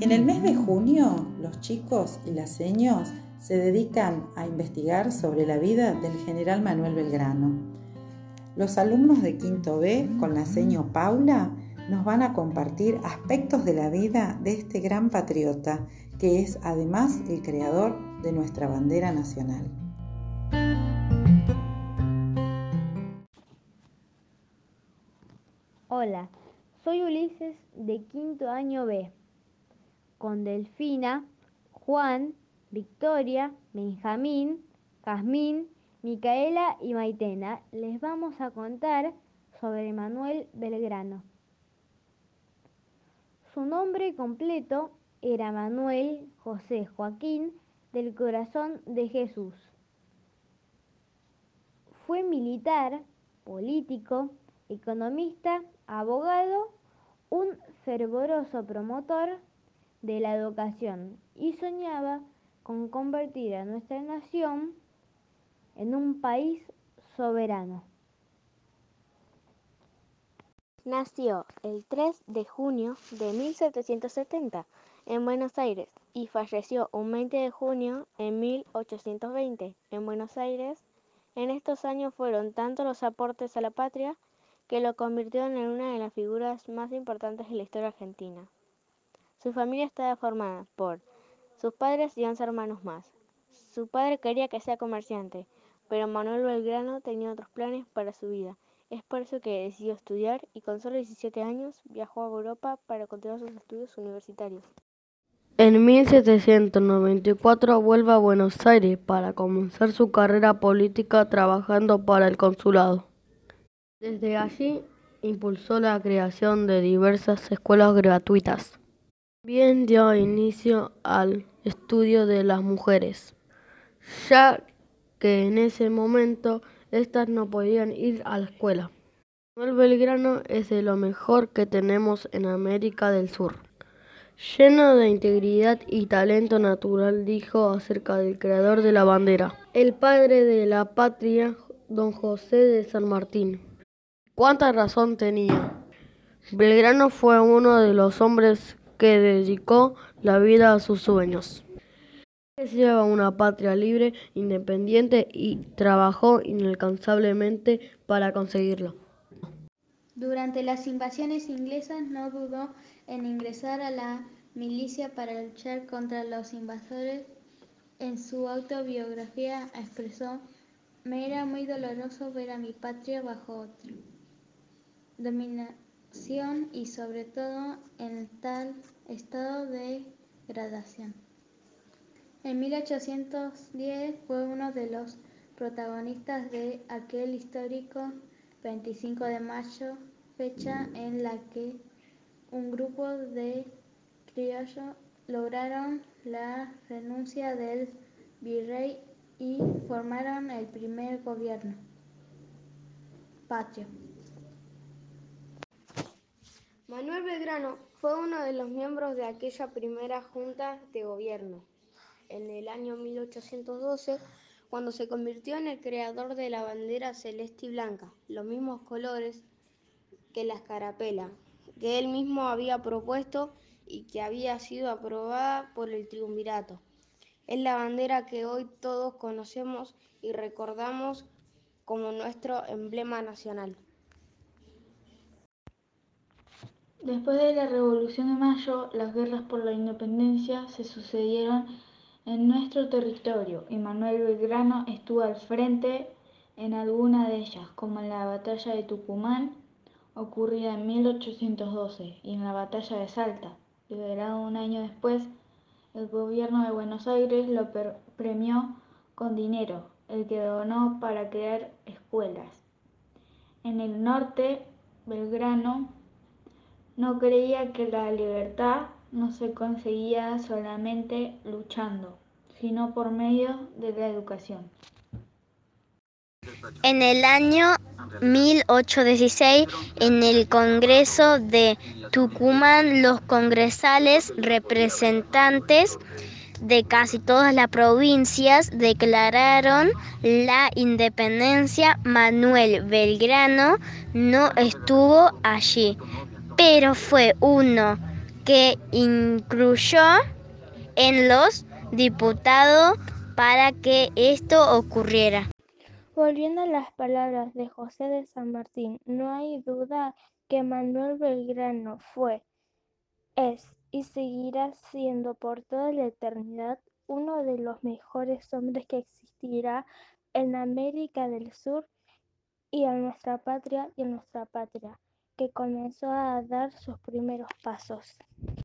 En el mes de junio, los chicos y las seños se dedican a investigar sobre la vida del general Manuel Belgrano. Los alumnos de quinto B, con la seño Paula, nos van a compartir aspectos de la vida de este gran patriota, que es además el creador de nuestra bandera nacional. Hola, soy Ulises de quinto año B, con Delfina, Juan, Victoria, Benjamín, Jazmín, Micaela y Maitena. Les vamos a contar sobre Manuel Belgrano. Su nombre completo era Manuel José Joaquín del Corazón de Jesús. Fue militar, político, economista, abogado, un fervoroso promotor de la educación y soñaba con convertir a nuestra nación en un país soberano. Nació el 3 de junio de 1770 en Buenos Aires y falleció un 20 de junio en 1820 en Buenos Aires. En estos años fueron tanto los aportes a la patria que lo convirtieron en una de las figuras más importantes de la historia argentina. Su familia estaba formada por sus padres y once hermanos más. Su padre quería que sea comerciante, pero Manuel Belgrano tenía otros planes para su vida. Es por eso que decidió estudiar y con solo 17 años viajó a Europa para continuar sus estudios universitarios. En 1794 vuelve a Buenos Aires para comenzar su carrera política trabajando para el consulado. Desde allí impulsó la creación de diversas escuelas gratuitas. Bien dio inicio al estudio de las mujeres, ya que en ese momento éstas no podían ir a la escuela. Manuel Belgrano es de lo mejor que tenemos en América del Sur. Lleno de integridad y talento natural, dijo acerca del creador de la bandera, el padre de la patria, don José de San Martín. ¿Cuánta razón tenía? Belgrano fue uno de los hombres que dedicó la vida a sus sueños. Deseaba una patria libre, independiente y trabajó inalcanzablemente para conseguirlo. Durante las invasiones inglesas no dudó en ingresar a la milicia para luchar contra los invasores. En su autobiografía expresó, me era muy doloroso ver a mi patria bajo otro y sobre todo en tal estado de degradación. En 1810 fue uno de los protagonistas de aquel histórico 25 de mayo, fecha en la que un grupo de criollos lograron la renuncia del virrey y formaron el primer gobierno patrio. Manuel Belgrano fue uno de los miembros de aquella primera junta de gobierno en el año 1812 cuando se convirtió en el creador de la bandera celeste y blanca, los mismos colores que la escarapela, que él mismo había propuesto y que había sido aprobada por el triunvirato. Es la bandera que hoy todos conocemos y recordamos como nuestro emblema nacional. Después de la Revolución de Mayo, las guerras por la independencia se sucedieron en nuestro territorio y Manuel Belgrano estuvo al frente en alguna de ellas, como en la batalla de Tucumán, ocurrida en 1812, y en la batalla de Salta. Liberado un año después, el gobierno de Buenos Aires lo premió con dinero, el que donó para crear escuelas. En el norte, Belgrano no creía que la libertad no se conseguía solamente luchando, sino por medio de la educación. En el año 1816, en el Congreso de Tucumán, los congresales representantes de casi todas las provincias declararon la independencia. Manuel Belgrano no estuvo allí, pero fue uno que incluyó en los diputados para que esto ocurriera. Volviendo a las palabras de José de San Martín, no hay duda que Manuel Belgrano fue, es y seguirá siendo por toda la eternidad uno de los mejores hombres que existirá en América del Sur y en nuestra patria y en nuestra patria, que comenzó a dar sus primeros pasos.